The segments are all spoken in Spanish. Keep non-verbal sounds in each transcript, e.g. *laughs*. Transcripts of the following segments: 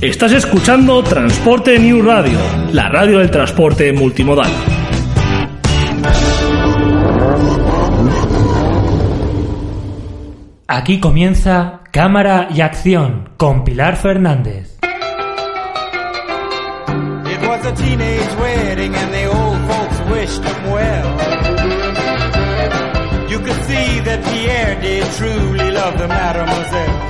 Estás escuchando Transporte New Radio, la radio del transporte multimodal. Aquí comienza Cámara y Acción con Pilar Fernández. It was a teenage wedding and the old folks wished him well. You could see that Pierre did truly love the mademoiselle.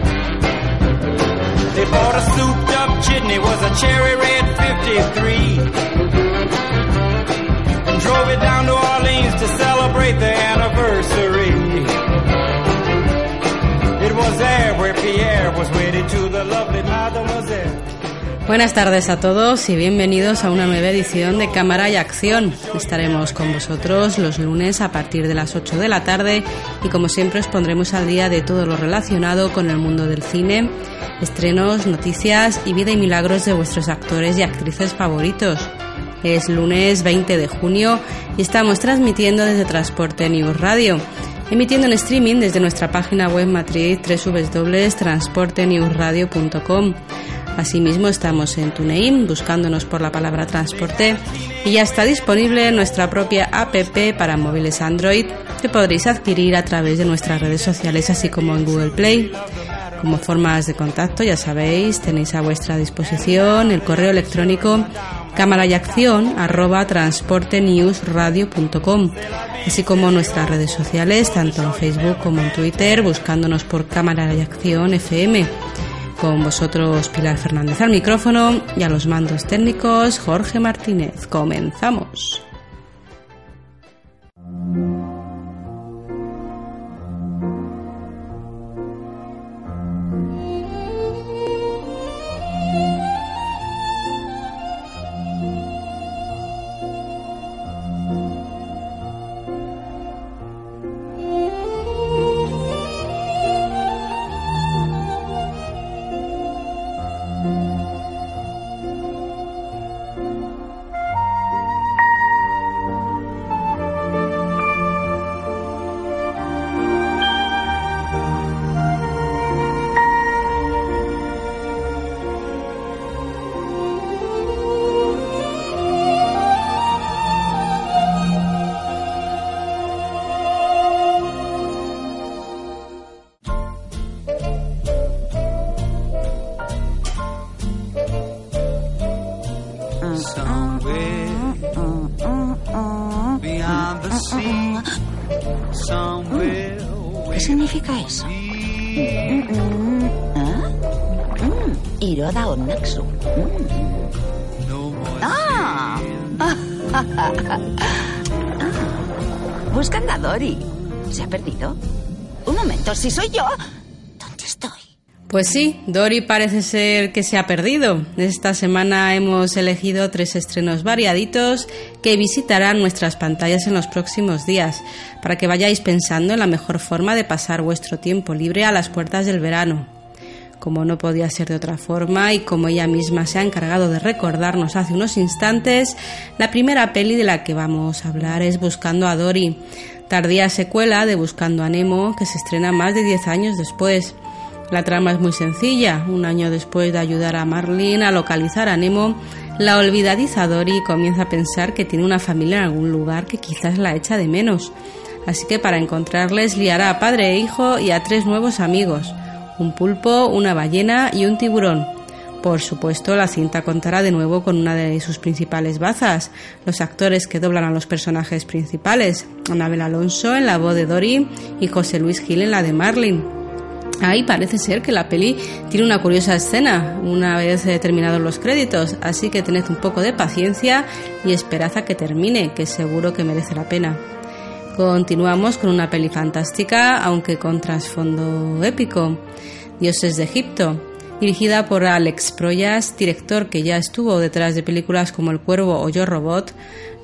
Bought a souped up chitney, was a cherry red 53. And drove it down to Orleans to celebrate the anniversary. It was there where Pierre was wedded to the lovely mademoiselle. Buenas tardes a todos y bienvenidos a una nueva edición de Cámara y Acción. Estaremos con vosotros los lunes a partir de las 8 de la tarde y como siempre os pondremos al día de todo lo relacionado con el mundo del cine, estrenos, noticias y vida y milagros de vuestros actores y actrices favoritos. Es lunes 20 de junio y estamos transmitiendo desde Transporte News Radio, emitiendo en streaming desde nuestra página web matriz www.transportenewsradio.com. Asimismo estamos en TuneIn buscándonos por la palabra transporte y ya está disponible nuestra propia app para móviles Android que podréis adquirir a través de nuestras redes sociales así como en Google Play. Como formas de contacto, ya sabéis, tenéis a vuestra disposición el correo electrónico cámara y acción arroba transportenewsradio.com, así como nuestras redes sociales, tanto en Facebook como en Twitter, buscándonos por cámara y acción FM. Con vosotros Pilar Fernández al micrófono y a los mandos técnicos Jorge Martínez. Comenzamos. Iroda Onnaxu. Mm. no more ¡Ah! *laughs* Ah, Buscan a Dory. ¿Se ha perdido? Un momento, si soy yo. ¿Dónde estoy? Pues sí, Dory parece ser que se ha perdido. Esta semana hemos elegido tres estrenos variaditos que visitarán nuestras pantallas en los próximos días, para que vayáis pensando en la mejor forma de pasar vuestro tiempo libre a las puertas del verano. Como no podía ser de otra forma y como ella misma se ha encargado de recordarnos hace unos instantes, la primera peli de la que vamos a hablar es Buscando a Dory, tardía secuela de Buscando a Nemo que se estrena más de 10 años después. La trama es muy sencilla. Un año después de ayudar a Marlene a localizar a Nemo, la olvidadiza Dory comienza a pensar que tiene una familia en algún lugar que quizás la echa de menos. Así que para encontrarles liará a padre e hijo y a tres nuevos amigos. Un pulpo, una ballena y un tiburón. Por supuesto, la cinta contará de nuevo con una de sus principales bazas, los actores que doblan a los personajes principales, Anabel Alonso en la voz de Dory y José Luis Gil en la de Marlin. Ahí parece ser que la peli tiene una curiosa escena una vez terminados los créditos, así que tened un poco de paciencia y esperad a que termine, que seguro que merece la pena. Continuamos con una peli fantástica, aunque con trasfondo épico, Dioses de Egipto, dirigida por Alex Proyas, director que ya estuvo detrás de películas como El Cuervo o Yo Robot,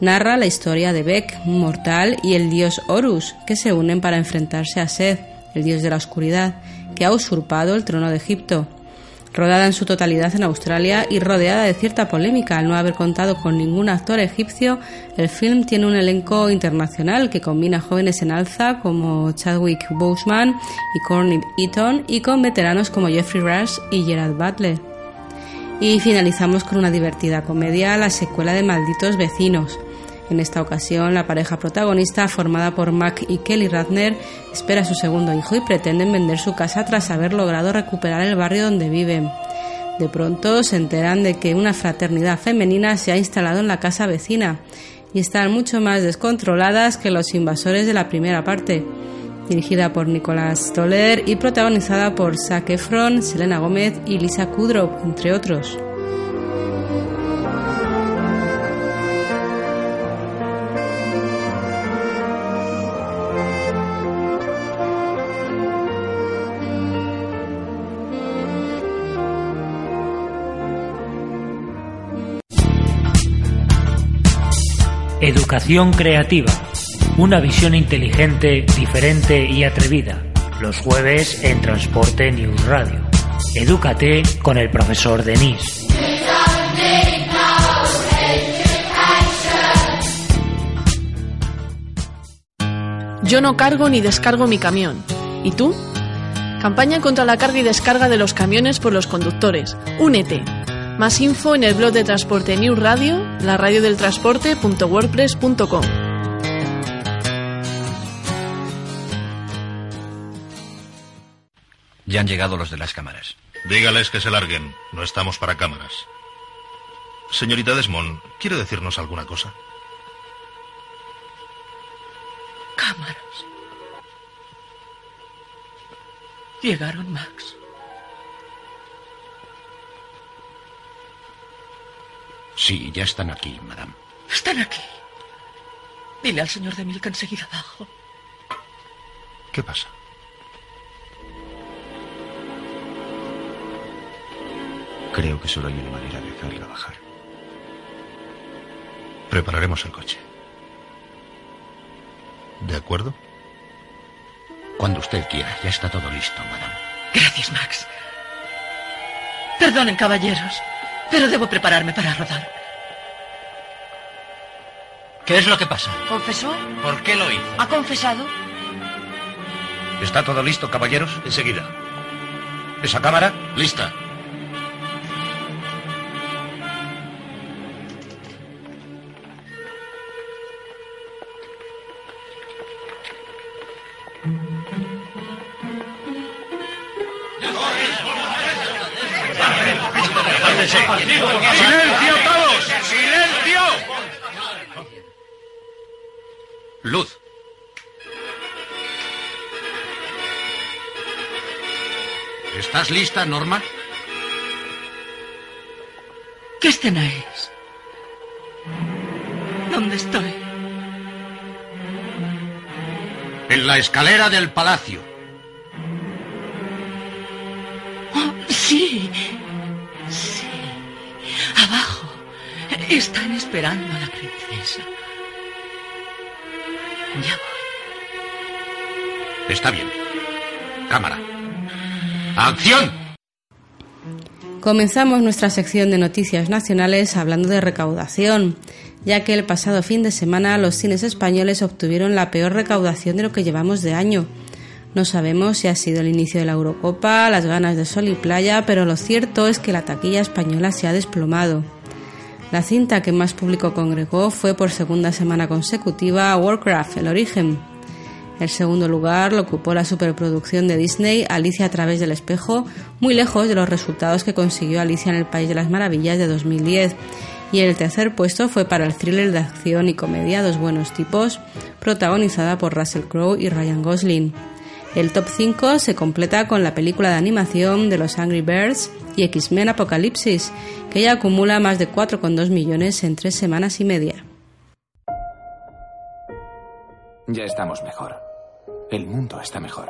narra la historia de Beck, mortal, y el dios Horus, que se unen para enfrentarse a Seth, el dios de la oscuridad, que ha usurpado el trono de Egipto. Rodada en su totalidad en Australia y rodeada de cierta polémica al no haber contado con ningún actor egipcio, el film tiene un elenco internacional que combina jóvenes en alza como Chadwick Boseman y Courtney Eaton y con veteranos como Jeffrey Rush y Gerard Butler. Y finalizamos con una divertida comedia, la secuela de Malditos Vecinos, en esta ocasión, la pareja protagonista, formada por Mac y Kelly Radner, espera a su segundo hijo y pretenden vender su casa tras haber logrado recuperar el barrio donde viven. De pronto se enteran de que una fraternidad femenina se ha instalado en la casa vecina y están mucho más descontroladas que los invasores de la primera parte. Dirigida por Nicolás Stoller y protagonizada por Zac Efron, Selena Gómez y Lisa Kudrow, entre otros. Educación creativa. Una visión inteligente, diferente y atrevida. Los jueves en Transporte News Radio. Edúcate con el profesor Denis. Yo no cargo ni descargo mi camión. ¿Y tú? Campaña contra la carga y descarga de los camiones por los conductores. Únete. Más info en el blog de Transporte News Radio, la radio del transporte.wordpress.com. Ya han llegado los de las cámaras. Dígales que se larguen. No estamos para cámaras. Señorita Desmond, ¿quiere decirnos alguna cosa? Cámaras. Llegaron, Max. Sí, ya están aquí, madame. Están aquí. Dile al señor de Milk enseguida abajo. ¿Qué pasa? Creo que solo hay una manera de hacerla bajar. Prepararemos el coche. ¿De acuerdo? Cuando usted quiera, ya está todo listo, madame. Gracias, Max. Perdonen, caballeros, pero debo prepararme para rodar. ¿Qué es lo que pasa? ¿Confesó? ¿Por qué lo hizo? ¿Ha confesado? ¿Está todo listo, caballeros? Enseguida. ¿Esa cámara? Lista. ¡Silencio todos! ¡Silencio! Luz. ¿Estás lista, Norma? ¿Qué escena es? ¿Dónde estoy? En la escalera del palacio. Oh, sí. Sí. Están esperando a la princesa. Ya voy. Está bien. Cámara. ¡Acción! Comenzamos nuestra sección de noticias nacionales hablando de recaudación, ya que el pasado fin de semana los cines españoles obtuvieron la peor recaudación de lo que llevamos de año. No sabemos si ha sido el inicio de la Eurocopa, las ganas de sol y playa, pero lo cierto es que la taquilla española se ha desplomado. La cinta que más público congregó fue por segunda semana consecutiva Warcraft, el origen. El segundo lugar lo ocupó la superproducción de Disney Alicia a través del espejo, muy lejos de los resultados que consiguió Alicia en el País de las Maravillas de 2010. Y el tercer puesto fue para el thriller de acción y comedia Dos Buenos Tipos, protagonizada por Russell Crowe y Ryan Gosling. El top 5 se completa con la película de animación de los Angry Birds y X-Men Apocalipsis, que ya acumula más de 4,2 millones en tres semanas y media. Ya estamos mejor. El mundo está mejor.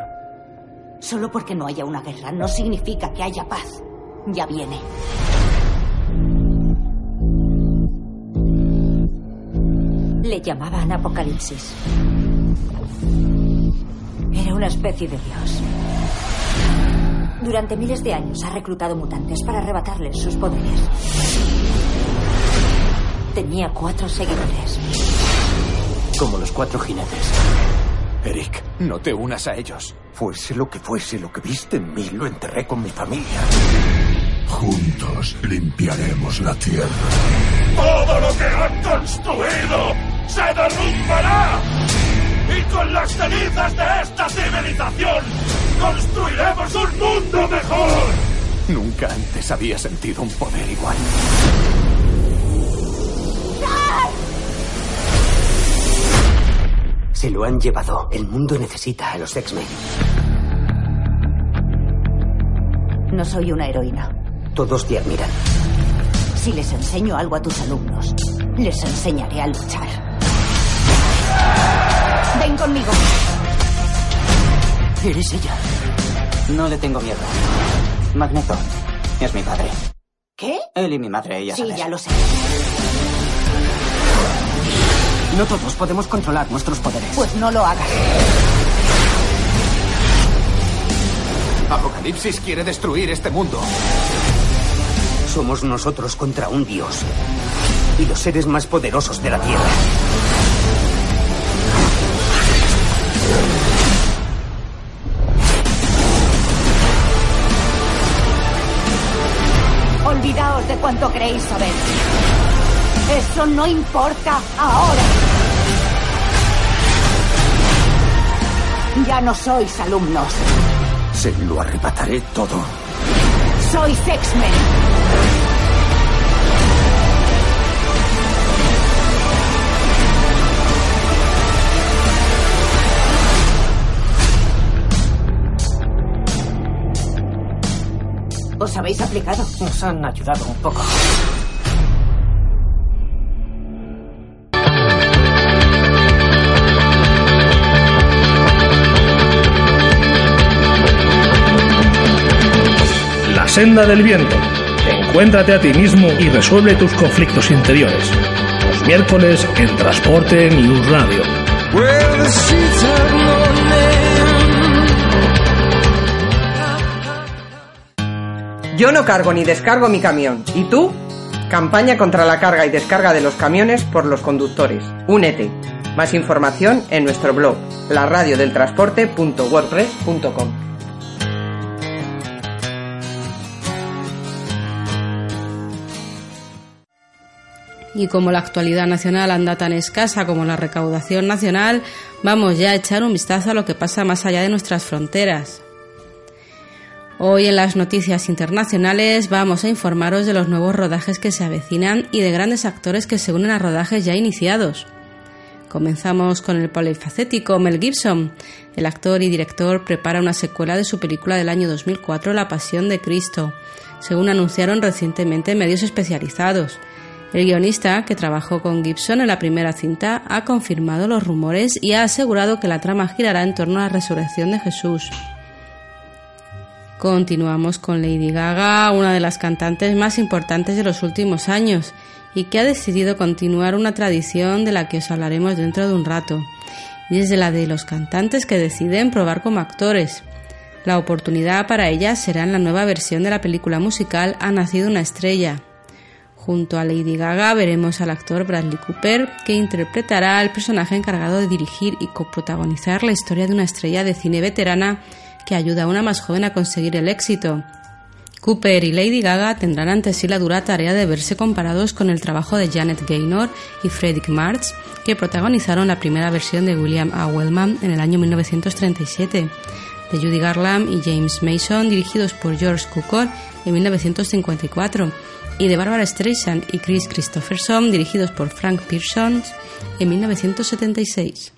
Solo porque no haya una guerra no significa que haya paz. Ya viene. Le llamaban Apocalipsis. Una especie de dios. Durante miles de años ha reclutado mutantes para arrebatarles sus poderes. Tenía cuatro seguidores. Como los cuatro jinetes. Eric, no te unas a ellos. Fuese lo que fuese lo que viste en mí, lo enterré con mi familia. Juntos limpiaremos la tierra. Todo lo que han construido se derrumbará. Y con las cenizas de esta civilización construiremos un mundo mejor. Nunca antes había sentido un poder igual. Se lo han llevado. El mundo necesita a los X-Men. No soy una heroína. Todos te admiran. Si les enseño algo a tus alumnos, les enseñaré a luchar. Ven conmigo. Eres ella. No le tengo miedo. Magneto es mi padre. ¿Qué? Él y mi madre, ella Sí, sabes. ya lo sé. No todos podemos controlar nuestros poderes. Pues no lo hagas. Apocalipsis quiere destruir este mundo. Somos nosotros contra un dios. Y los seres más poderosos de la Tierra. Cuanto creéis saber. Eso no importa ahora. Ya no sois alumnos. Se lo arrebataré todo. Sois X-Men. ¿Os habéis aplicado? Nos han ayudado un poco. La senda del viento. Encuéntrate a ti mismo y resuelve tus conflictos interiores. Los miércoles en Transporte News Radio. Yo no cargo ni descargo mi camión. ¿Y tú? Campaña contra la carga y descarga de los camiones por los conductores. Únete. Más información en nuestro blog, laradiodeltransporte.wordpress.com. Y como la actualidad nacional anda tan escasa como la recaudación nacional, vamos ya a echar un vistazo a lo que pasa más allá de nuestras fronteras. Hoy en las noticias internacionales vamos a informaros de los nuevos rodajes que se avecinan y de grandes actores que se unen a rodajes ya iniciados. Comenzamos con el polifacético Mel Gibson. El actor y director prepara una secuela de su película del año 2004 La Pasión de Cristo, según anunciaron recientemente medios especializados. El guionista, que trabajó con Gibson en la primera cinta, ha confirmado los rumores y ha asegurado que la trama girará en torno a la resurrección de Jesús. Continuamos con Lady Gaga, una de las cantantes más importantes de los últimos años, y que ha decidido continuar una tradición de la que os hablaremos dentro de un rato, y es de la de los cantantes que deciden probar como actores. La oportunidad para ella será en la nueva versión de la película musical Ha nacido una estrella. Junto a Lady Gaga veremos al actor Bradley Cooper, que interpretará al personaje encargado de dirigir y coprotagonizar la historia de una estrella de cine veterana que ayuda a una más joven a conseguir el éxito. Cooper y Lady Gaga tendrán ante sí la dura tarea de verse comparados con el trabajo de Janet Gaynor y Frederick March, que protagonizaron la primera versión de William A. Wellman en el año 1937, de Judy Garland y James Mason, dirigidos por George Cukor en 1954, y de Barbara Streisand y Chris Christopherson, dirigidos por Frank Pearson en 1976.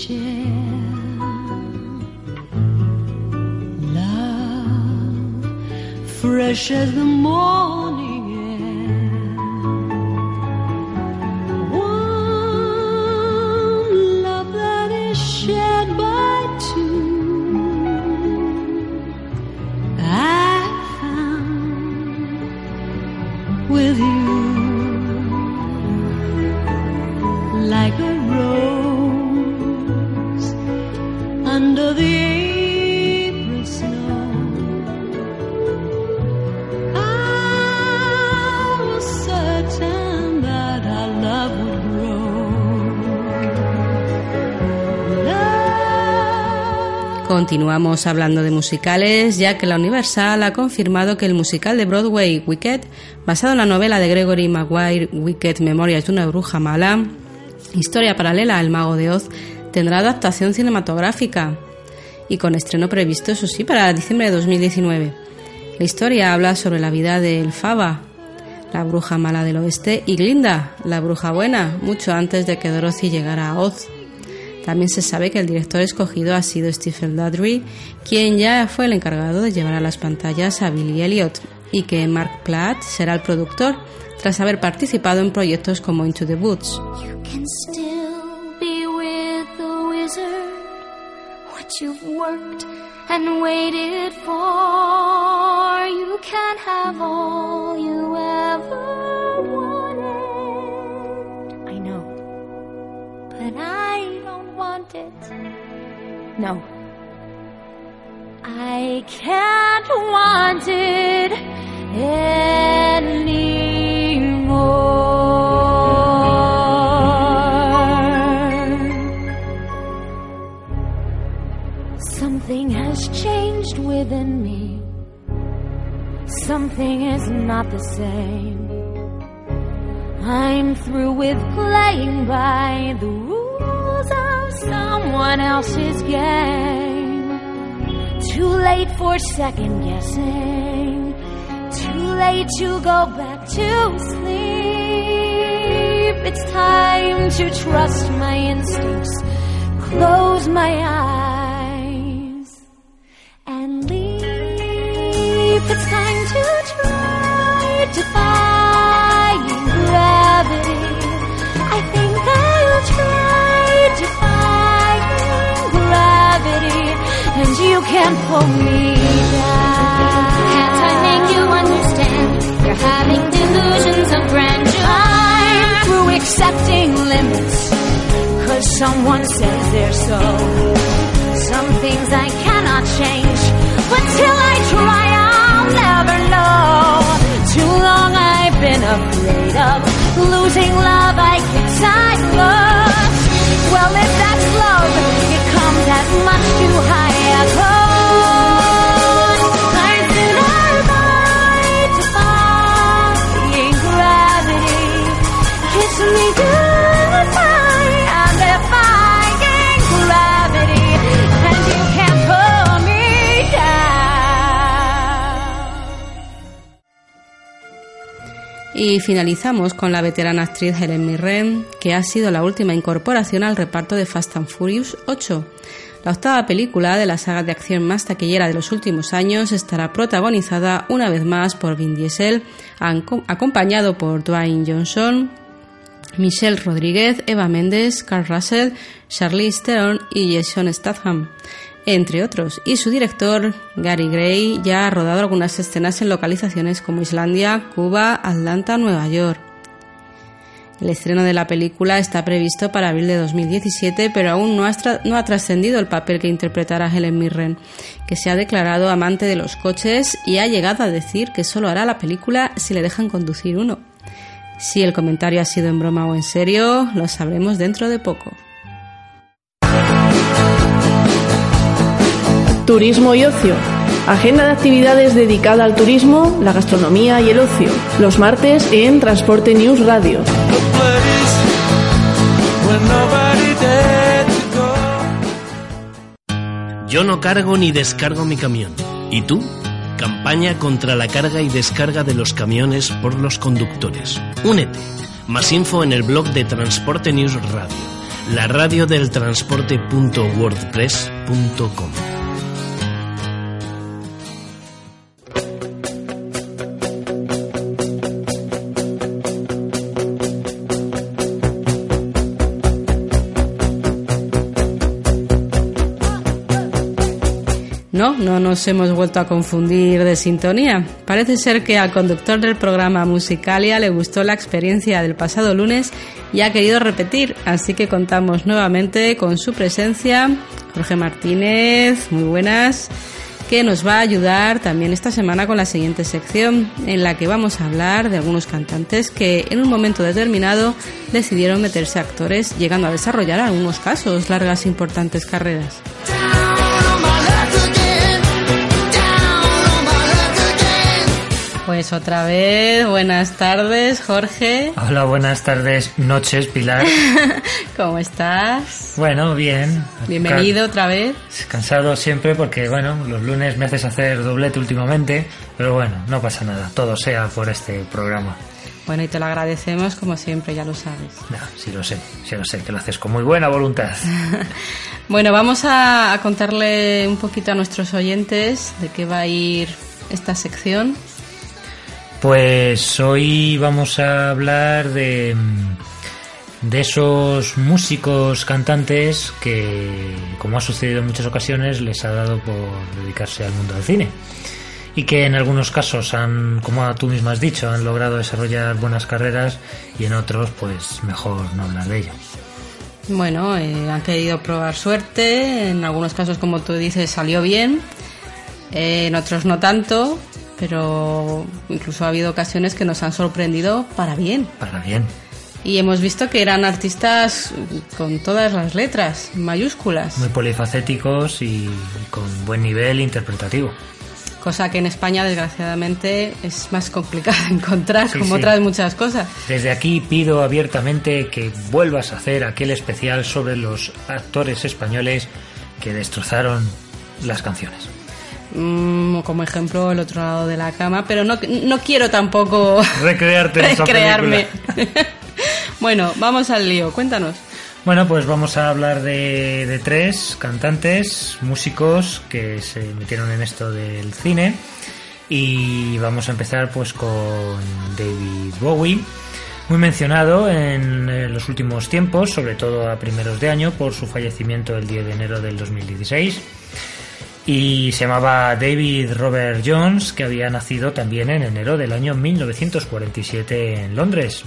Chair. Love, fresh as the morning Continuamos hablando de musicales, ya que la Universal ha confirmado que el musical de Broadway Wicked, basado en la novela de Gregory Maguire Wicked Memorias de una bruja mala, historia paralela al Mago de Oz, tendrá adaptación cinematográfica y con estreno previsto, eso sí, para diciembre de 2019. La historia habla sobre la vida de Elfaba, la bruja mala del oeste, y Glinda, la bruja buena, mucho antes de que Dorothy llegara a Oz. También se sabe que el director escogido ha sido Stephen Dudley, quien ya fue el encargado de llevar a las pantallas a Billy Elliot, y que Mark Platt será el productor, tras haber participado en proyectos como Into the Woods. I know, but I don't want it. No. I can't want it anymore. Something has changed within me. Something is not the same. I'm through with playing by the rules of someone else's game. Too late for second guessing. Too late to go back to sleep. It's time to trust my instincts. Close my eyes and leave. It's time to try defying and pull me down. Can't I make you understand? You're having delusions of grandeur. Through accepting limits, cause someone says they're so. Some things I cannot change, but till I try, I'll never know. Too long I've been afraid of losing love I guess I lost. Well, if that's love, it comes at much too high a cost. Y finalizamos con la veterana actriz Helen Mirren, que ha sido la última incorporación al reparto de Fast and Furious 8. La octava película de la saga de acción más taquillera de los últimos años estará protagonizada una vez más por Vin Diesel, acompañado por Dwayne Johnson, Michelle Rodríguez, Eva Méndez, Carl Russell, Charlize Theron y Jason Statham, entre otros. Y su director, Gary Gray, ya ha rodado algunas escenas en localizaciones como Islandia, Cuba, Atlanta, Nueva York. El estreno de la película está previsto para abril de 2017, pero aún no ha, no ha trascendido el papel que interpretará Helen Mirren, que se ha declarado amante de los coches y ha llegado a decir que solo hará la película si le dejan conducir uno. Si el comentario ha sido en broma o en serio, lo sabremos dentro de poco. Turismo y ocio. Agenda de actividades dedicada al turismo, la gastronomía y el ocio. Los martes en Transporte News Radio. Yo no cargo ni descargo mi camión. ¿Y tú? Campaña contra la carga y descarga de los camiones por los conductores. Únete. Más info en el blog de Transporte News Radio. La radio del transporte.wordpress.com. No, no nos hemos vuelto a confundir de sintonía. Parece ser que al conductor del programa Musicalia le gustó la experiencia del pasado lunes y ha querido repetir, así que contamos nuevamente con su presencia. Jorge Martínez, muy buenas, que nos va a ayudar también esta semana con la siguiente sección, en la que vamos a hablar de algunos cantantes que en un momento determinado decidieron meterse actores, llegando a desarrollar algunos casos largas e importantes carreras. Pues otra vez, buenas tardes, Jorge. Hola, buenas tardes, noches, Pilar. *laughs* ¿Cómo estás? Bueno, bien. Bienvenido otra vez. Ca- Cansado siempre porque, bueno, los lunes me haces hacer doblete últimamente, pero bueno, no pasa nada, todo sea por este programa. Bueno, y te lo agradecemos como siempre, ya lo sabes. No, sí lo sé, sí lo sé, que lo haces con muy buena voluntad. *laughs* Bueno, vamos a, a contarle un poquito a nuestros oyentes de qué va a ir esta sección. Pues hoy vamos a hablar de, de esos músicos cantantes que, como ha sucedido en muchas ocasiones, les ha dado por dedicarse al mundo del cine. Y que en algunos casos han, como tú misma has dicho, han logrado desarrollar buenas carreras y en otros, pues mejor no hablar de ello. Bueno, eh, han querido probar suerte, en algunos casos, como tú dices, salió bien, en otros no tanto, pero incluso ha habido ocasiones que nos han sorprendido para bien. Para bien. Y hemos visto que eran artistas con todas las letras, mayúsculas, Muy polifacéticos y con buen nivel interpretativo. cosa que en España desgraciadamente es más complicado de *laughs* encontrar, Sí, como sí. otras muchas cosas. Desde aquí pido abiertamente que vuelvas a hacer aquel especial sobre los actores españoles que destrozaron las canciones. Mm, como ejemplo, el otro lado de la cama, pero no, no quiero tampoco *laughs* Recrearte esa recrearme. *laughs* bueno, vamos al lío, cuéntanos. Bueno, pues vamos a hablar de, de tres cantantes, músicos que se metieron en esto del cine. Y vamos a empezar pues con David Bowie, muy mencionado en los últimos tiempos, sobre todo a primeros de año, por su fallecimiento el 10 de enero del 2016. Y se llamaba David Robert Jones, que había nacido también en enero del año 1947 en Londres.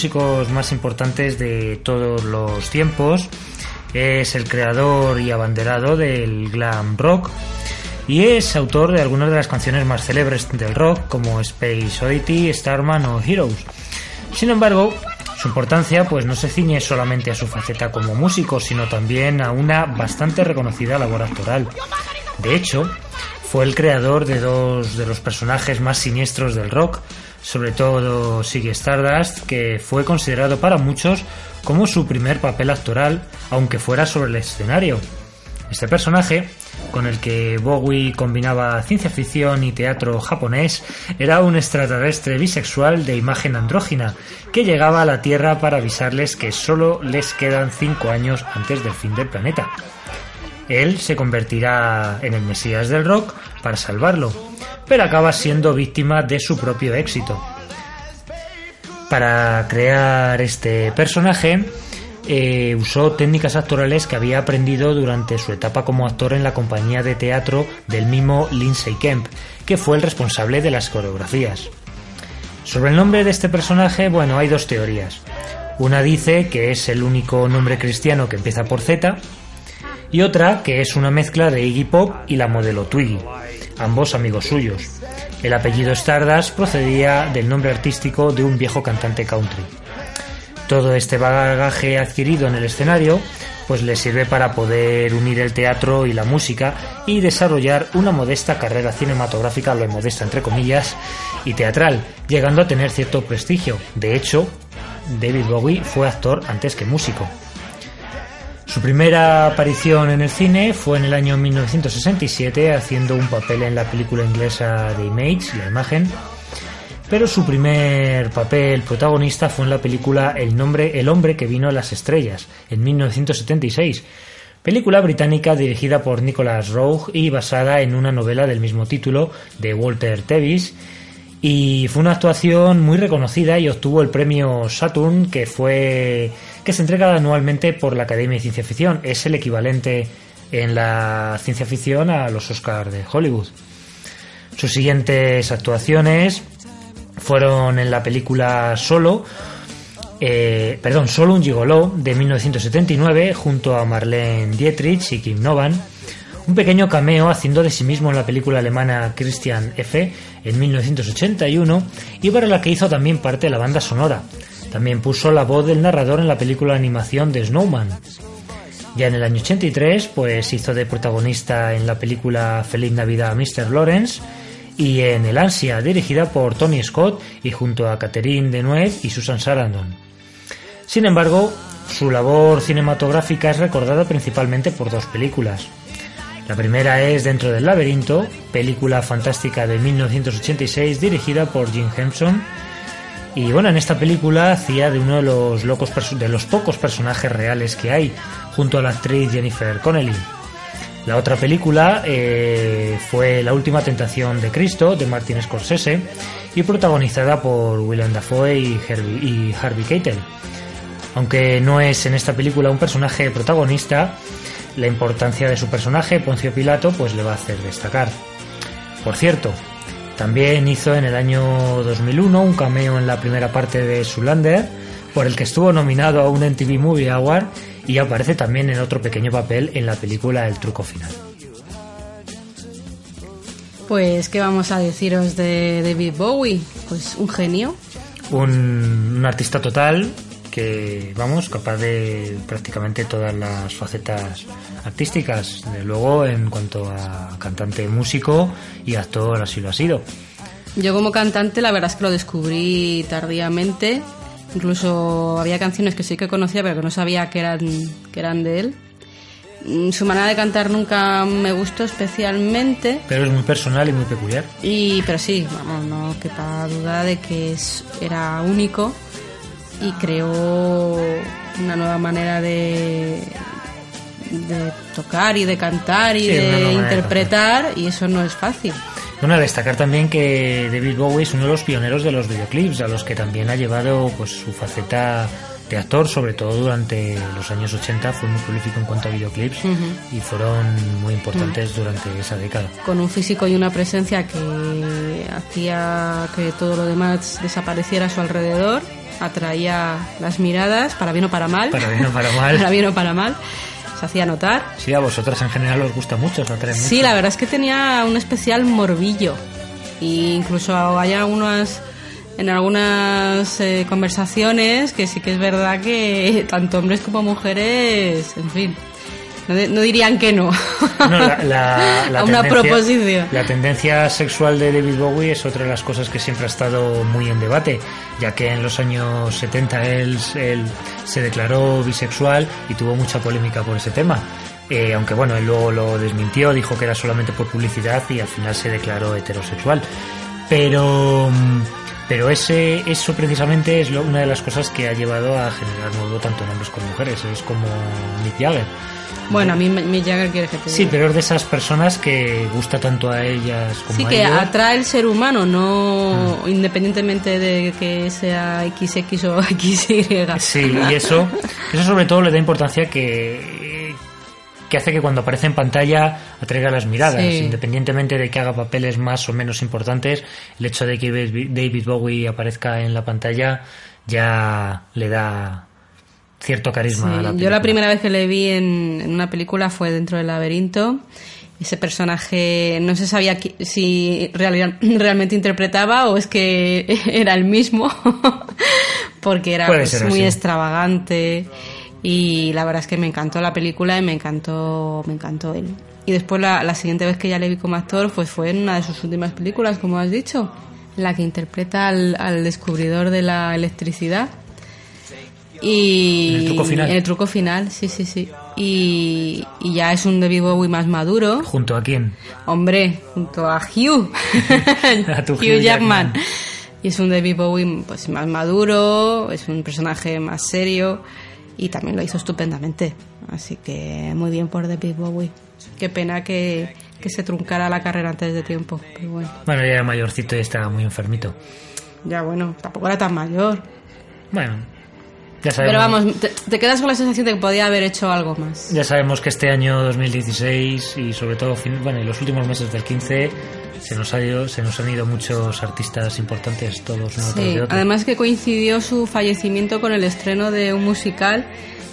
Músicos más importantes de todos los tiempos. Es el creador y abanderado del glam rock y es autor de algunas de las canciones más célebres del rock como Space Oddity, Starman o Heroes. Sin embargo, su importancia pues no se ciñe solamente a su faceta como músico, sino también a una bastante reconocida labor actoral. De hecho, fue el creador de dos de los personajes más siniestros del rock, sobre todo Ziggy Stardust, que fue considerado para muchos como su primer papel actoral, aunque fuera sobre el escenario. Este personaje, con el que Bowie combinaba ciencia ficción y teatro japonés, era un extraterrestre bisexual de imagen andrógina, que llegaba a la Tierra para avisarles que solo les quedan 5 años antes del fin del planeta. Él se convertirá en el Mesías del rock para salvarlo, pero acaba siendo víctima de su propio éxito. Para crear este personaje, eh, usó técnicas actorales que había aprendido durante su etapa como actor en la compañía de teatro del mismo Lindsay Kemp, que fue el responsable de las coreografías. Sobre el nombre de este personaje, bueno, hay dos teorías. Una dice que es el único nombre cristiano que empieza por Z, y otra que es una mezcla de Iggy Pop y la modelo Twiggy, ambos amigos suyos. El apellido Stardust procedía del nombre artístico de un viejo cantante country. Todo este bagaje adquirido en el escenario pues le sirve para poder unir el teatro y la música y desarrollar una modesta carrera cinematográfica, lo modesta entre comillas, y teatral, llegando a tener cierto prestigio. De hecho, David Bowie fue actor antes que músico. Su primera aparición en el cine fue en el año 1967 haciendo un papel en la película inglesa The Image, la imagen, pero su primer papel protagonista fue en la película El nombre El hombre que vino a las estrellas en 1976, película británica dirigida por Nicholas Roeg y basada en una novela del mismo título de Walter Tevis y fue una actuación muy reconocida y obtuvo el premio Saturn que fue que se entrega anualmente por la Academia de Ciencia Ficción. Es el equivalente en la ciencia ficción a los Oscars de Hollywood. Sus siguientes actuaciones fueron en la película Solo, eh, perdón, Solo un gigoló de 1979 junto a Marlene Dietrich y Kim Novan. Un pequeño cameo haciendo de sí mismo en la película alemana Christian F. en 1981 y para la que hizo también parte de la banda sonora. También puso la voz del narrador en la película de animación de Snowman. Ya en el año 83, pues hizo de protagonista en la película Feliz Navidad Mr. Lawrence y en El Ansia, dirigida por Tony Scott y junto a Catherine Deneuve y Susan Sarandon. Sin embargo, su labor cinematográfica es recordada principalmente por dos películas. La primera es Dentro del laberinto, película fantástica de 1986 dirigida por Jim Henson. Y bueno, en esta película hacía de uno de los locos de los pocos personajes reales que hay, junto a la actriz Jennifer Connelly. La otra película eh, fue La última tentación de Cristo de Martin Scorsese y protagonizada por Willem Dafoe y, y Harvey Keitel. Aunque no es en esta película un personaje protagonista, la importancia de su personaje, Poncio Pilato, pues le va a hacer destacar. Por cierto, también hizo en el año 2001 un cameo en la primera parte de Zulander, por el que estuvo nominado a un MTV Movie Award y aparece también en otro pequeño papel en la película El truco final. Pues, ¿qué vamos a deciros de David Bowie? Pues un genio. Un, un artista total que, vamos, capaz de prácticamente todas las facetas artísticas. De luego, en cuanto a cantante, músico y actor, así lo ha sido. Yo como cantante la verdad es que lo descubrí tardíamente. Incluso había canciones que sí que conocía pero que no sabía que eran, que eran de él. Mm, Su manera de cantar nunca me gustó especialmente. Pero es muy personal y muy peculiar. Y, pero sí, vamos, no quepa duda de que es- era único y creó una nueva manera de, de tocar y de cantar y Sí, de manera interpretar y eso no es fácil. Bueno, destacar también que David Bowie es uno de los pioneros de los videoclips, a los que también ha llevado pues su faceta de actor, sobre todo durante los años 80, fue muy prolífico en cuanto a videoclips Ujú. y fueron muy importantes durante esa década. Con un físico y una presencia que hacía que todo lo demás desapareciera a su alrededor, atraía las miradas, para bien o para mal. Para bien o para mal. *laughs* para bien o para mal. Se hacía notar. Sí, a vosotras en general os gusta mucho, os atrae mucho. Sí, la verdad es que tenía un especial morbillo. E incluso hay algunas en algunas eh, conversaciones que sí que es verdad que *laughs* tanto hombres como mujeres, en fin, no, dirían que no. No, la, la- *laughs* la A una tendencia- proposición. La tendencia sexual de David Bowie es otra de las cosas que siempre ha estado muy en debate, ya que en los años 70 él, él se declaró bisexual y tuvo mucha polémica por ese tema. Eh, aunque bueno, él luego lo desmintió, dijo que era solamente por publicidad y al final se declaró heterosexual. Pero, mm, pero ese, eso precisamente es lo- una de las cosas que ha llevado a generar nuevo tanto en hombres como mujeres. Es como Mick Jagger. bueno, a mí Mick Jagger quiere que te Sí, diga. pero es de esas personas que gusta tanto a ellas como Sí, a que ellos. atrae el ser humano, no Mm. independientemente de que sea XX o *laughs* XY. Sí, y eso, eso sobre todo le da importancia que, que hace que cuando aparece en pantalla atraiga las miradas, Sí. independientemente de que haga papeles más o menos importantes, el hecho de que David Bowie aparezca en la pantalla ya le da cierto carisma Sí, a la yo película. la primera vez que le vi en, en una película fue dentro del laberinto. Ese personaje no se sabía si real- *laughs* realmente interpretaba o es que *laughs* era el mismo, *laughs* porque era pues, muy así. extravagante y la verdad es que me encantó la película y me encantó, me encantó él. Y después la, la siguiente vez que ya le vi como actor pues fue en una de sus últimas películas, como has dicho, la que interpreta al, al descubridor de la electricidad. Y En el truco final. en el truco final, sí, sí, sí. Y, y ya es un David Bowie más maduro. ¿Junto a quién? Hombre, junto a Hugh. *laughs* *laughs* A tu Hugh, Hugh Jackman. Jackman. Y es un David Bowie pues, más maduro, es un personaje más serio y también lo hizo estupendamente. Así que muy bien por David Bowie. Qué pena que, que se truncara la carrera antes de tiempo. Pero bueno, Bueno, ya era mayorcito y estaba muy enfermito. ya bueno, tampoco era tan mayor. Bueno, ya sabemos. Pero vamos, te, te quedas con la sensación de que podía haber hecho algo más. Ya sabemos que este año 2016 y sobre todo fin- bueno, en los últimos meses del 15 se nos, ha ido, se nos han ido muchos artistas importantes, todos uno Sí, de otro. además que coincidió su fallecimiento con el estreno de un musical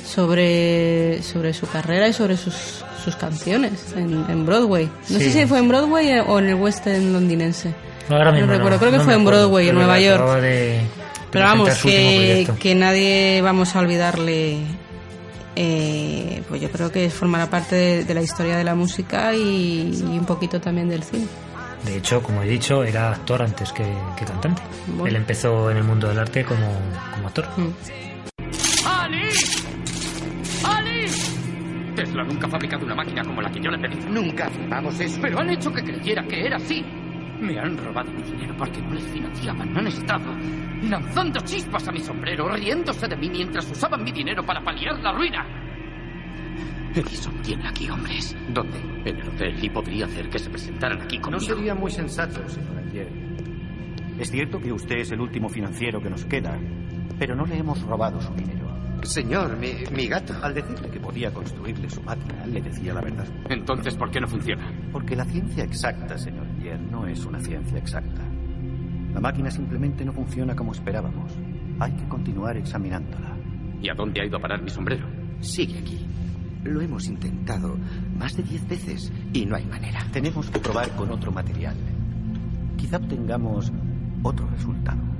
sobre, sobre su carrera y sobre sus, sus canciones en, en Broadway. No sé Sí. si fue en Broadway o en el West End londinense. No, ahora mismo no, recuerdo, creo que no fue en Broadway, en Nueva York. de Pero vamos, que, que nadie vamos a olvidarle. eh, pues yo creo que formará parte de, de la historia de la música y, y un poquito también del cine. De hecho, como he dicho, era actor antes que, que cantante. Bueno. Él empezó en el mundo del arte como, como actor. ¡Ali! ¡Ali! Tesla nunca ha fabricado una máquina como la que yo le pedí. Nunca vamos eso. Pero han hecho que creyera que era así. Me han robado mi dinero porque no les financiaban. Han estado lanzando chispas a mi sombrero, riéndose de mí mientras usaban mi dinero para paliar la ruina. Edison tiene aquí hombres. ¿Dónde? En el hotel y podría hacer que se presentaran aquí No conmigo. sería muy sensato, señor Ayer. Es cierto que usted es el último financiero que nos queda, pero no le hemos robado su dinero. Señor, mi, mi gato. Al decirle que podía construirle su máquina, le decía la verdad. Entonces, ¿por qué no funciona? Porque la ciencia exacta, señor Ayer, no es una ciencia exacta. La máquina simplemente no funciona como esperábamos. Hay que continuar examinándola. ¿Y a dónde ha ido a parar mi sombrero? Sigue aquí. Lo hemos intentado más de diez veces y no hay manera. Tenemos que probar con otro material. Quizá obtengamos otro resultado.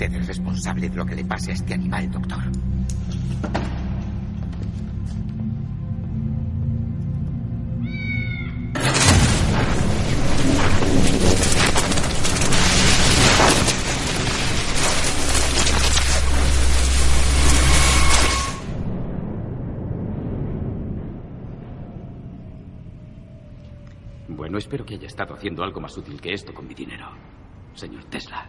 Usted es responsable de lo que le pase a este animal, doctor. Bueno, espero que haya estado haciendo algo más útil que esto con mi dinero, señor Tesla.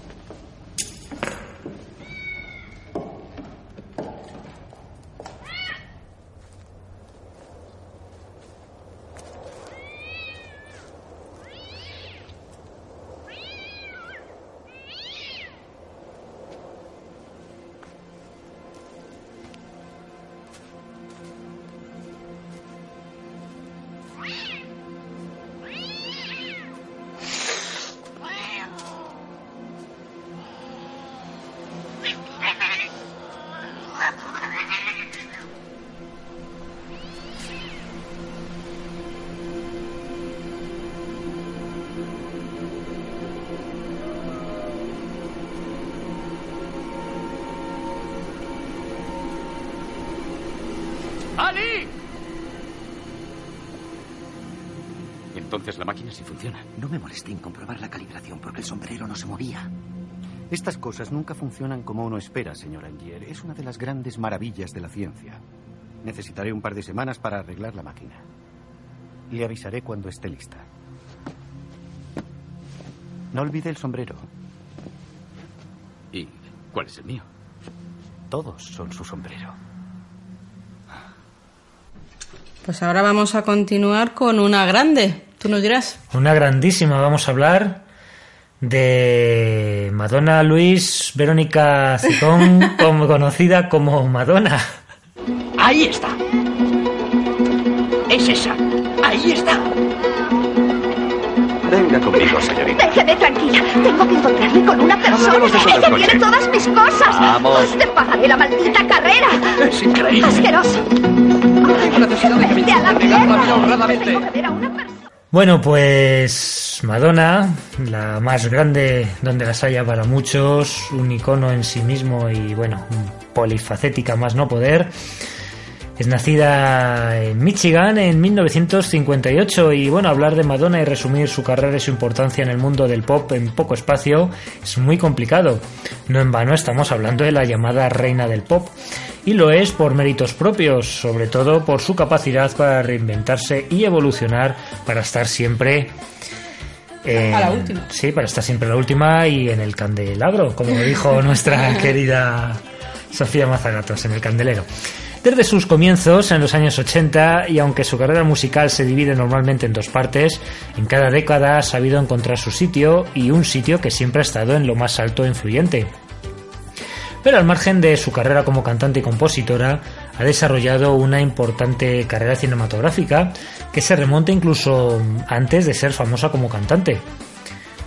en comprobar la calibración porque el sombrero no se movía. Estas cosas nunca funcionan como uno espera, señor Angier. Es una de las grandes maravillas de la ciencia. Necesitaré un par de semanas para arreglar la máquina. Le avisaré cuando esté lista. No olvide el sombrero. ¿Y cuál es el mío? Todos son su sombrero. Pues ahora vamos a continuar con una grande. Tú nos dirás. Una grandísima. Vamos a hablar de Madonna Luis Verónica Cicón, *laughs* como conocida como Madonna. Ahí está. Es esa. Ahí está. Venga conmigo, señorita. Déjeme tranquila. Tengo que encontrarme con una persona. eso Ella tiene todas mis cosas. Vamos. Te pagaré la maldita carrera. Es increíble. Asqueroso. Tengo necesidad de que me a la. Tengo que ver a una persona. Bueno, pues Madonna, la más grande donde las haya para muchos, un icono en sí mismo y bueno, polifacética más no poder. Es nacida en Michigan en 1958 y bueno, hablar de Madonna y resumir su carrera y su importancia en el mundo del pop en poco espacio es muy complicado. No en vano estamos hablando de la llamada reina del pop y lo es por méritos propios, sobre todo por su capacidad para reinventarse y evolucionar para estar siempre en- A la última. Sí, para estar siempre a la última y en el candelabro, como dijo *laughs* nuestra querida Sofía Mazagatos, en el candelero. Desde sus comienzos en los años 80, y aunque su carrera musical se divide normalmente en dos partes, en cada década ha sabido encontrar su sitio y un sitio que siempre ha estado en lo más alto e influyente. Pero al margen de su carrera como cantante y compositora, ha desarrollado una importante carrera cinematográfica que se remonta incluso antes de ser famosa como cantante.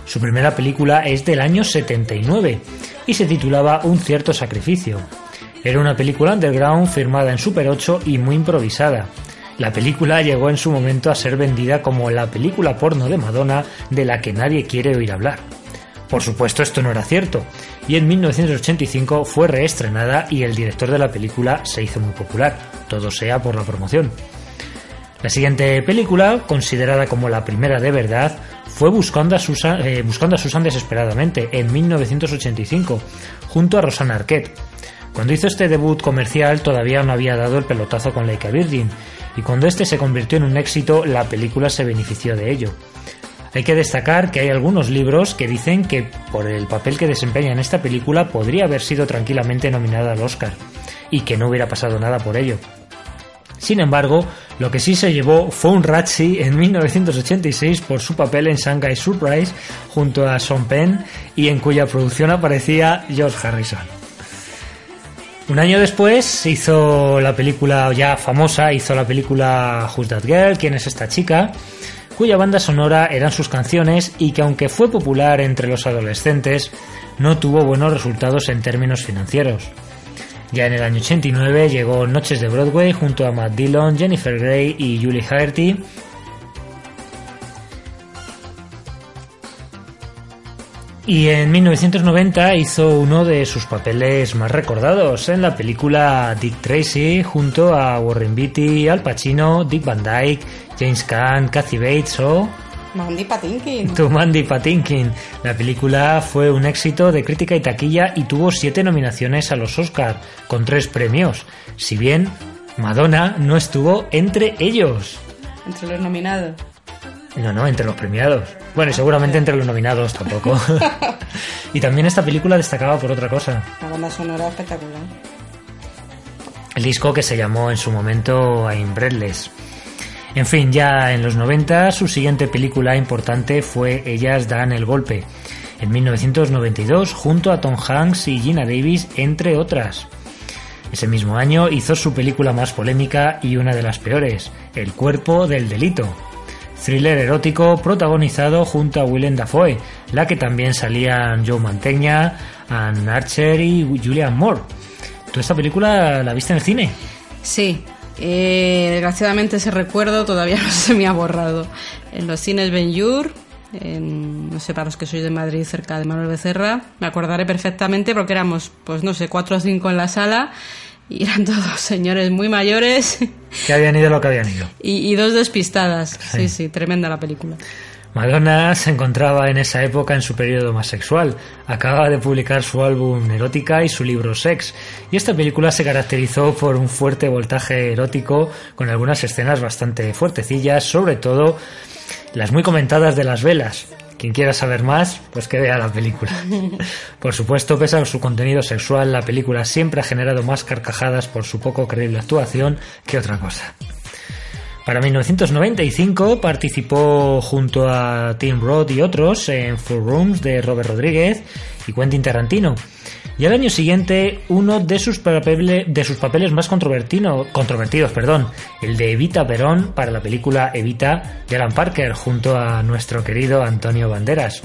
Su primera película es del año 79 y se titulaba Un cierto sacrificio. Era una película underground firmada en Super 8 y muy improvisada. La película llegó en su momento a ser vendida como la película porno de Madonna de la que nadie quiere oír hablar. Por supuesto esto no era cierto, y en 1985 fue reestrenada y el director de la película se hizo muy popular, todo sea por la promoción. La siguiente película, considerada como la primera de verdad, fue Buscando a Susan, eh, Buscando a Susan desesperadamente, en 1985, junto a Rosanna Arquette. Cuando hizo este debut comercial todavía no había dado el pelotazo con Leica Virgin, y cuando este se convirtió en un éxito, la película se benefició de ello. Hay que destacar que hay algunos libros que dicen que por el papel que desempeña en esta película podría haber sido tranquilamente nominada al Oscar, y que no hubiera pasado nada por ello. Sin embargo, lo que sí se llevó fue un Razzie en 1986 por su papel en Shanghai Surprise junto a Sean Penn y en cuya producción aparecía George Harrison. Un año después hizo la película ya famosa, hizo la película Who's That Girl, ¿Quién es esta chica? Cuya banda sonora eran sus canciones y que aunque fue popular entre los adolescentes, no tuvo buenos resultados en términos financieros. Ya en el año 89 llegó Noches de Broadway junto a Matt Dillon, Jennifer Grey y Julie Haggerty. Y en 1990 hizo uno de sus papeles más recordados en la película Dick Tracy junto a Warren Beatty, Al Pacino, Dick Van Dyke, James Caan, Kathy Bates o Mandy Patinkin. To *laughs* Mandy Patinkin. La película fue un éxito de crítica y taquilla y tuvo siete nominaciones a los Oscar, con tres premios. Si bien Madonna no estuvo entre ellos. Entre los nominados. No, no, entre los premiados. Bueno, y seguramente entre los nominados tampoco. *laughs* *laughs* y también esta película destacaba por otra cosa. La banda sonora espectacular. El disco que se llamó en su momento I'm Breathless. En fin, ya en los 90 su siguiente película importante fue Ellas dan el golpe, en 1992 junto a Tom Hanks y Gina Davis, entre otras. Ese mismo año hizo su película más polémica y una de las peores, El cuerpo del delito. Thriller erótico protagonizado junto a Willem Dafoe, la que también salían Joe Mantegna, Ann Archer y Julian Moore. ¿Tú esta película la viste en el cine? Sí, eh, desgraciadamente ese recuerdo todavía *laughs* no se me ha borrado. En los cines Ben-Hur, en, no sé, para los que sois de Madrid, cerca de Manuel Becerra, me acordaré perfectamente porque éramos, pues no sé, cuatro o cinco en la sala y eran *laughs* todos señores muy mayores Que habían ido lo que habían ido. y, y dos despistadas. Sí. Sí, sí, tremenda la película. Madonna se encontraba en esa época en su periodo más sexual. Acaba de publicar su álbum Erótica y su libro Sex. Y esta película se caracterizó por un fuerte voltaje erótico con algunas escenas bastante fuertecillas, sobre todo las muy comentadas de las velas. Quien quiera saber más, pues que vea la película. *laughs* Por supuesto, pese a su contenido sexual, la película siempre ha generado más carcajadas por su poco creíble actuación que otra cosa. Para 1995 participó junto a Tim Roth y otros en Full Rooms de Robert Rodríguez y Quentin Tarantino. Y al año siguiente, uno de sus, de sus papeles más controvertidos, perdón, el de Evita Perón para la película Evita de Alan Parker junto a nuestro querido Antonio Banderas.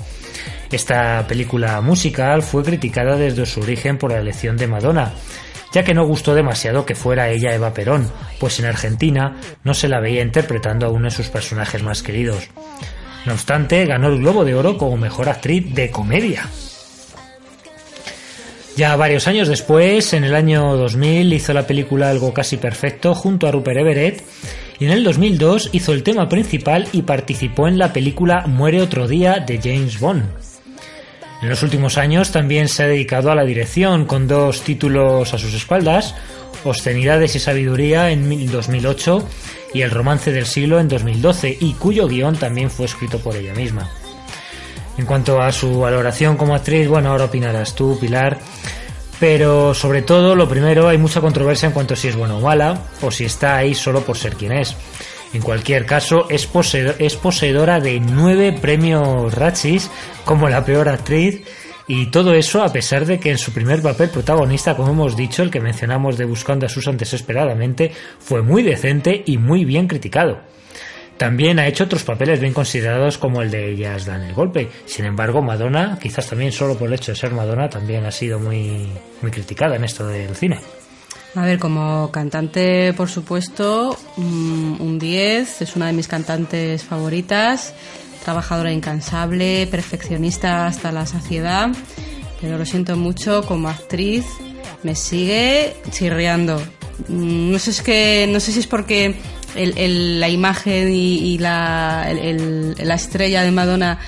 Esta película musical fue criticada desde su origen por la elección de Madonna, ya que no gustó demasiado que fuera ella Eva Perón, pues en Argentina no se la veía interpretando a uno de sus personajes más queridos. No obstante, ganó el Globo de Oro como mejor actriz de comedia. Ya varios años después, en el año 2000, hizo la película Algo casi perfecto junto a Rupert Everett y en el 2002 hizo el tema principal y participó en la película Muere otro día de James Bond. En los últimos años también se ha dedicado a la dirección con dos títulos a sus espaldas, Obscenidades y Sabiduría en 2008 y El Romance del Siglo en 2012 y cuyo guion también fue escrito por ella misma. En cuanto a su valoración como actriz, bueno, ahora opinarás tú, Pilar. Pero sobre todo, lo primero, hay mucha controversia en cuanto a si es buena o mala, o si está ahí solo por ser quien es. En cualquier caso, es, poseedo- es poseedora de nueve premios Ratchis como la peor actriz, y todo eso a pesar de que en su primer papel protagonista, como hemos dicho, el que mencionamos de Buscando a Susan desesperadamente, fue muy decente y muy bien criticado. También ha hecho otros papeles bien considerados como el de Ellas dan el golpe. Sin embargo, Madonna, quizás también solo por el hecho de ser Madonna, también ha sido muy, muy criticada en esto del cine. A ver, como cantante, por supuesto, mm, un 10, es una de mis cantantes favoritas, trabajadora incansable, perfeccionista hasta la saciedad, pero lo siento mucho, como actriz me sigue chirriando. Mm, No sé, es que, no sé si es porque el- el- la imagen y, la, el- el- la estrella de Madonna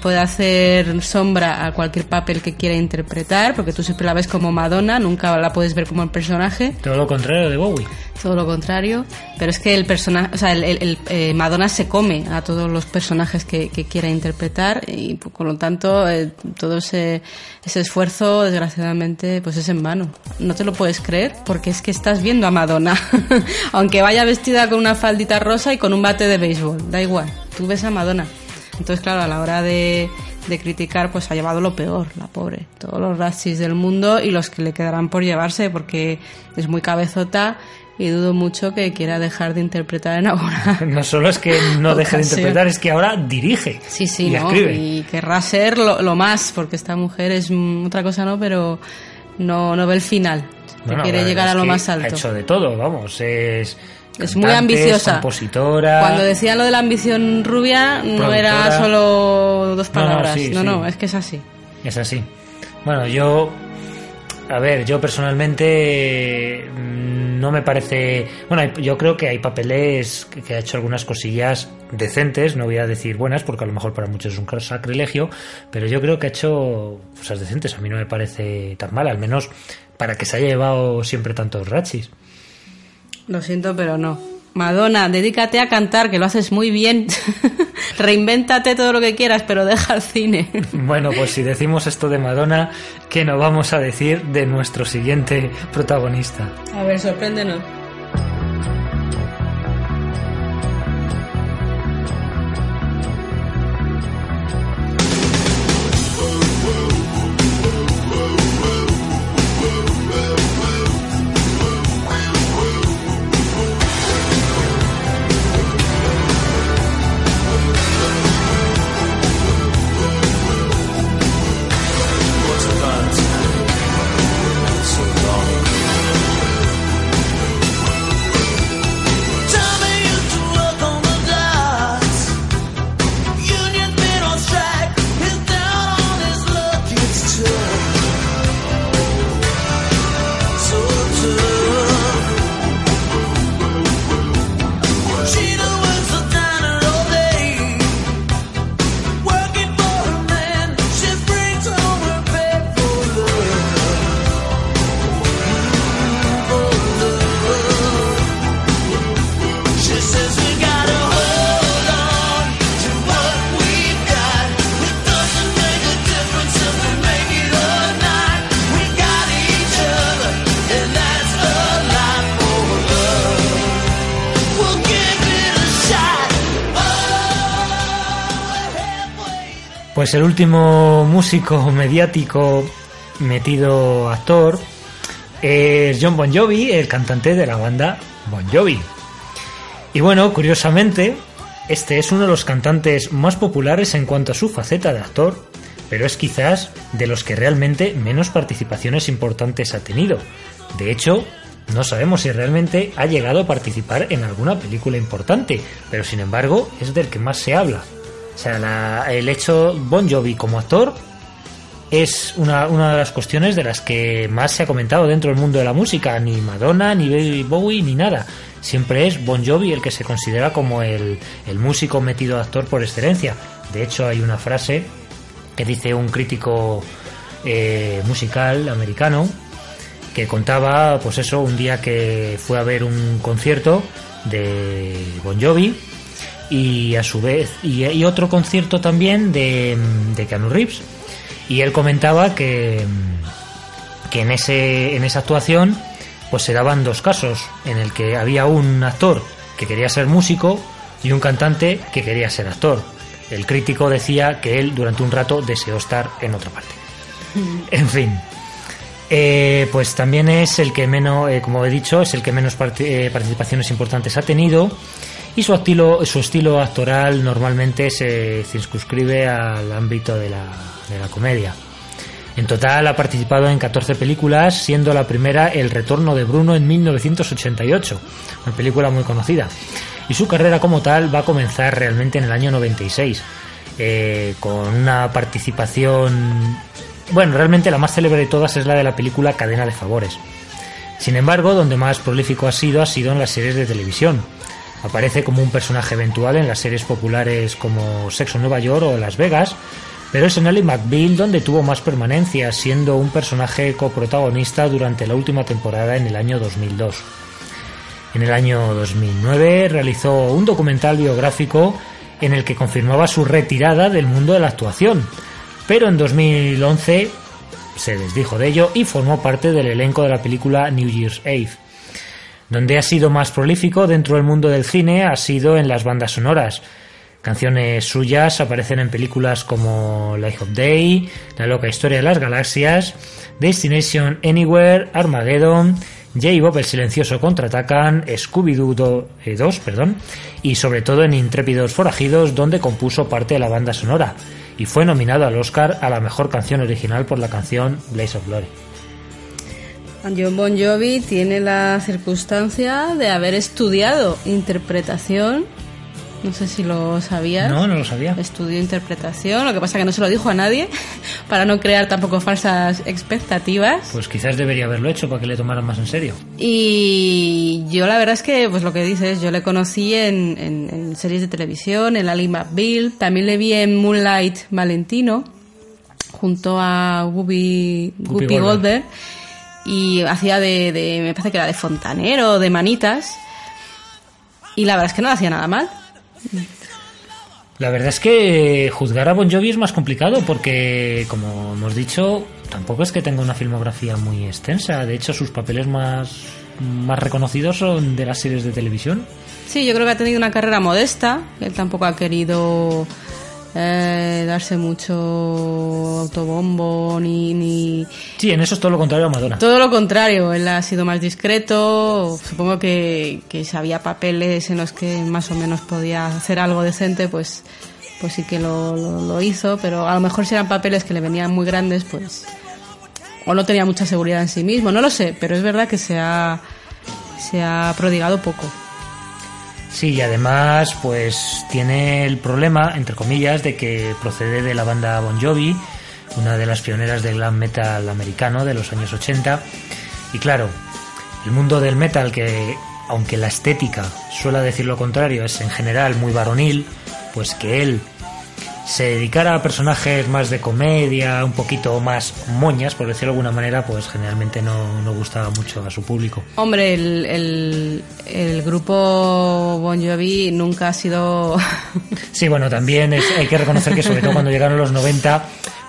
puede hacer sombra a cualquier papel que quiera interpretar, porque tú siempre la ves como Madonna, nunca la puedes ver como el personaje, Todo lo contrario de Bowie. todo lo contrario. Pero es que el personaje, o sea, el, el- el, eh, Madonna se come a todos los personajes que, que quiera interpretar y pues, por lo tanto eh, todo ese, ese esfuerzo, desgraciadamente, pues es en vano. No te lo puedes creer porque es que estás viendo a Madonna, *laughs* aunque vaya vestida con una faldita rosa y con un bate de béisbol, da igual, tú ves a Madonna. Entonces, claro, a la hora de, de criticar, pues ha llevado lo peor, la pobre. Todos los racis del mundo y los que le quedarán por llevarse, porque es muy cabezota y dudo mucho que quiera dejar de interpretar en alguna. *laughs* No solo es que no deje de interpretar, es que ahora dirige. Sí, sí, y ¿no? escribe. Y querrá ser lo, lo más, porque esta mujer es otra cosa, ¿no? Pero no, no ve el final. Bueno, quiere llegar a lo más alto. Ha hecho de todo, vamos. Es, Es muy ambiciosa. compositora. Cuando decía lo de la ambición rubia, no era solo dos No, no, palabras. sí, no, sí. no, es que es así. Es así. Bueno, yo. A ver, yo personalmente mm, no me parece. Bueno, yo creo que hay papeles que, que ha hecho algunas cosillas decentes, no voy a decir buenas, porque a lo mejor para muchos es un sacrilegio, pero yo creo que ha hecho cosas decentes. A mí no me parece tan mal, al menos para que se haya llevado siempre tantos rachis. Lo siento, pero no. Madonna, dedícate a cantar, que lo haces muy bien. *laughs* Reinvéntate todo lo que quieras, pero deja el cine. *laughs* Bueno, pues si decimos esto de Madonna, ¿qué nos vamos a decir de nuestro siguiente protagonista? A ver, sorpréndenos. El último músico *laughs* mediático metido actor es John Bon Jovi, el cantante de la banda Bon Jovi. Y bueno, curiosamente, este es uno de los cantantes más populares en cuanto a su faceta de actor, pero es quizás de los que realmente menos participaciones importantes ha tenido. De hecho, no sabemos si realmente ha llegado a participar en alguna película importante, pero sin embargo es del que más se habla. O sea, el hecho Bon Jovi como actor es una, una de las cuestiones de las que más se ha comentado dentro del mundo de la música. Ni Madonna, ni Baby Bowie, ni nada. Siempre es Bon Jovi el que se considera como el, el músico metido actor por excelencia. De hecho, hay una frase que dice un crítico eh, musical americano que contaba, pues eso, un día que fue a ver un concierto de Bon Jovi y a su vez y, y otro concierto también de, de Keanu Reeves. Y él comentaba que que en ese en esa actuación pues se daban dos casos en el que había un actor que quería ser músico y un cantante que quería ser actor. El crítico decía que él durante un rato deseó estar en otra parte. En fin. Eh, pues también es el que menos, eh, como he dicho, es el que menos eh, participaciones importantes ha tenido y su estilo, su estilo actoral normalmente se circunscribe al ámbito de la, de la comedia. En total ha participado en 14 películas, siendo la primera El retorno de Bruno en 1988, una película muy conocida. Y su carrera como tal va a comenzar realmente en el año 96, eh, con una participación... Bueno, realmente la más célebre de todas es la de la película Cadena de Favores. Sin embargo, donde más prolífico ha sido ha sido en las series de televisión. Aparece como un personaje eventual en las series populares como Sexo en Nueva York o Las Vegas, pero es en Ally McBeal donde tuvo más permanencia, siendo un personaje coprotagonista durante la última temporada en el año 2002. En el año 2009 realizó un documental biográfico en el que confirmaba su retirada del mundo de la actuación, pero en 2011 se desdijo de ello y formó parte del elenco de la película New Year's Eve. Donde ha sido más prolífico dentro del mundo del cine ha sido en las bandas sonoras. Canciones suyas aparecen en películas como Life of Day, La loca historia de las galaxias, Destination Anywhere, Armageddon, J. Bob el silencioso contraatacan, Scooby-Doo do- eh, 2, perdón, y sobre todo en Intrépidos forajidos donde compuso parte de la banda sonora y fue nominado al Oscar a la mejor canción original por la canción Blaze of Glory. John Bon Jovi tiene la circunstancia de haber estudiado interpretación. No sé si lo sabías. No, no lo sabía. Estudió interpretación, lo que pasa que no se lo dijo a nadie *laughs* para no crear tampoco falsas expectativas. Pues quizás debería haberlo hecho para que le tomaran más en serio. Y yo la verdad es que, pues lo que dices, yo le conocí en, en- en series de televisión, en Ali McBeal, también le vi en Moonlight Valentino, junto a Whoopi, Whoopi. Goldberg, y hacía de, de- me parece que era de fontanero, de manitas. Y la verdad es que no hacía nada mal. La verdad es que juzgar a Bon Jovi es más complicado porque, como hemos dicho, tampoco es que tenga una filmografía muy extensa. De hecho, sus papeles más, más reconocidos son de las series de televisión. Sí, yo creo que ha tenido una carrera modesta. Él tampoco ha querido eh, darse mucho autobombo ni, ni... Sí, en eso es todo lo contrario a Madonna. Todo lo contrario, él ha sido más discreto. Supongo que, que si había papeles en los que más o menos podía hacer algo decente, pues, pues sí que lo, lo, lo hizo. Pero a lo mejor si eran papeles que le venían muy grandes, pues... O no tenía mucha seguridad en sí mismo, no lo sé, pero es verdad que se ha, se ha prodigado poco. Sí, y además, pues tiene el problema, entre comillas, de que procede de la banda Bon Jovi, una de las pioneras del glam metal americano de los años 80. Y claro, el mundo del metal, que aunque la estética suele decir lo contrario, es en general muy varonil, pues que él se dedicara a personajes más de comedia, un poquito más moñas, por decirlo de alguna manera, pues generalmente no, no gustaba mucho a su público. Hombre, el, el, el grupo Bon Jovi nunca ha sido... *laughs* Sí, bueno, también es- hay que reconocer que sobre todo cuando llegaron los 90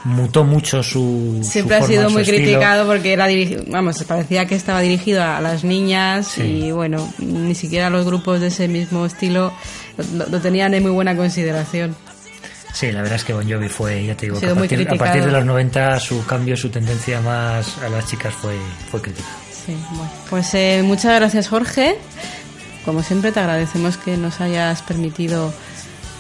mutó mucho su Siempre su ha sido muy estilo. criticado porque era dirigido, vamos, parecía que estaba dirigido a las niñas Sí. y bueno, ni siquiera los grupos de ese mismo estilo lo, lo tenían en muy buena consideración. Sí, la verdad es que Bon Jovi fue, ya te digo, que a partir de los 90 su cambio, su tendencia más a las chicas fue, fue crítica. Sí, bueno. Pues eh, muchas gracias Jorge. Como siempre te agradecemos que nos hayas permitido,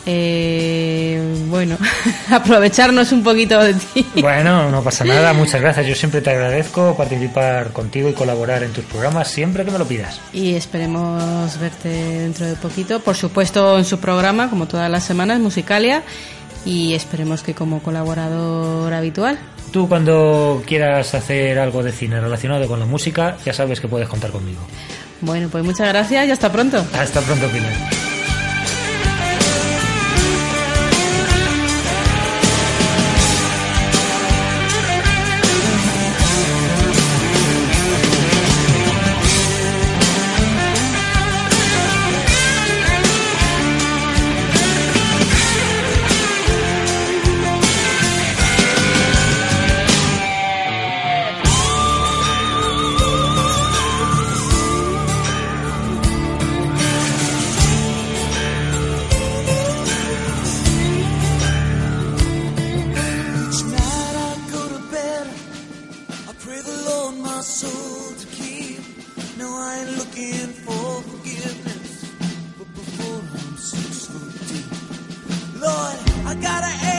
eh, bueno, *laughs* aprovecharnos un poquito de ti. Bueno, no pasa nada, *laughs* muchas gracias. Yo siempre te agradezco participar contigo y colaborar en tus programas siempre que me lo pidas. Y esperemos verte dentro de poquito, por supuesto en su programa, como todas las semanas, Musicalia, y esperemos que como colaborador habitual. Tú cuando quieras hacer algo de cine relacionado con la música, ya sabes que puedes contar conmigo. Bueno, pues muchas gracias y hasta pronto. Hasta pronto, Pilar.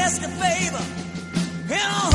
Ask a favor, and I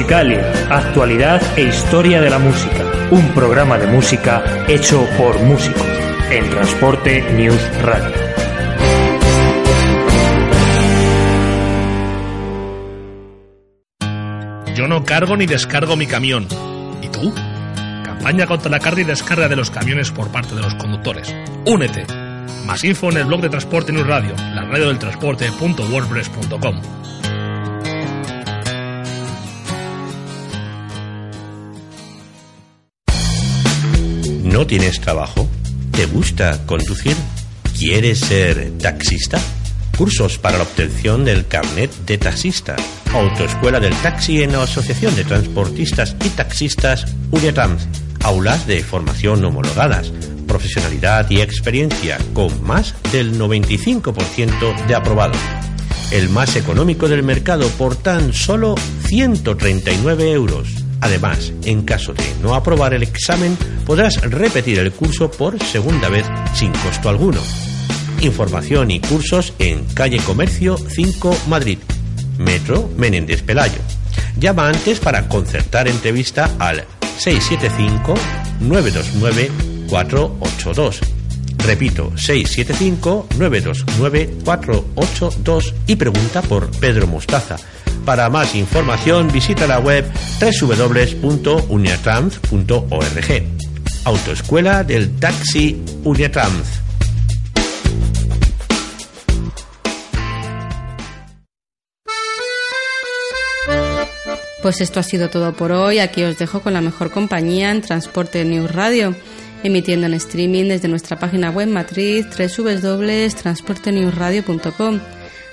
Musicalia, actualidad e historia de la música. Un programa de música hecho por músicos en Transporte News Radio. Yo no cargo ni descargo mi camión. ¿Y tú? Campaña contra la carga y descarga de los camiones por parte de los conductores. Únete. Más info en el blog de Transporte News Radio, la radio del transporte.wordpress.com. ¿No tienes trabajo? ¿Te gusta conducir? ¿Quieres ser taxista? Cursos para la obtención del carnet de taxista. Autoescuela del taxi en la Asociación de Transportistas y Taxistas Uniatrans. Aulas de formación homologadas. Profesionalidad y experiencia con más del 95% de aprobados. El más económico del mercado por tan solo 139 euros. Además, en caso de no aprobar el examen, podrás repetir el curso por segunda vez sin costo alguno. Información y cursos en Calle Comercio 5 Madrid, Metro Menéndez Pelayo. Llama antes para concertar entrevista al 675 929 482. Repito, 675-929-482 y pregunta por Pedro Mostaza. Para más información visita la web www.uniatrans.org. Autoescuela del Taxi Uniatrans. Pues esto ha sido todo por hoy. Aquí os dejo con la mejor compañía en Transporte News Radio, emitiendo en streaming desde nuestra página web matriz www.transportenewsradio.com.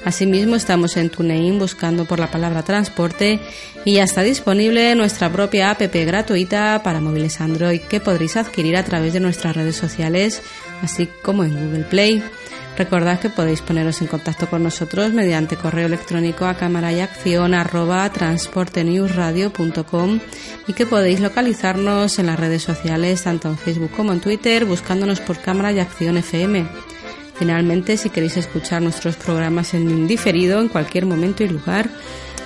Asimismo, estamos en TuneIn buscando por la palabra transporte y ya está disponible nuestra propia app gratuita para móviles Android que podréis adquirir a través de nuestras redes sociales, así como en Google Play. Recordad que podéis poneros en contacto con nosotros mediante correo electrónico a cámara y acción arroba transportenewsradio.com y que podéis localizarnos en las redes sociales tanto en Facebook como en Twitter buscándonos por cámara y acción FM. Finalmente, si queréis escuchar nuestros programas en diferido en cualquier momento y lugar,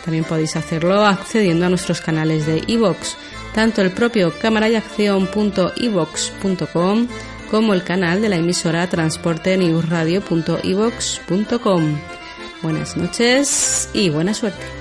también podéis hacerlo accediendo a nuestros canales de iVoox, tanto el propio cámarayaccon.ivox.com como el canal de la emisora transportenewsradio.ivox.com. Buenas noches y buena suerte.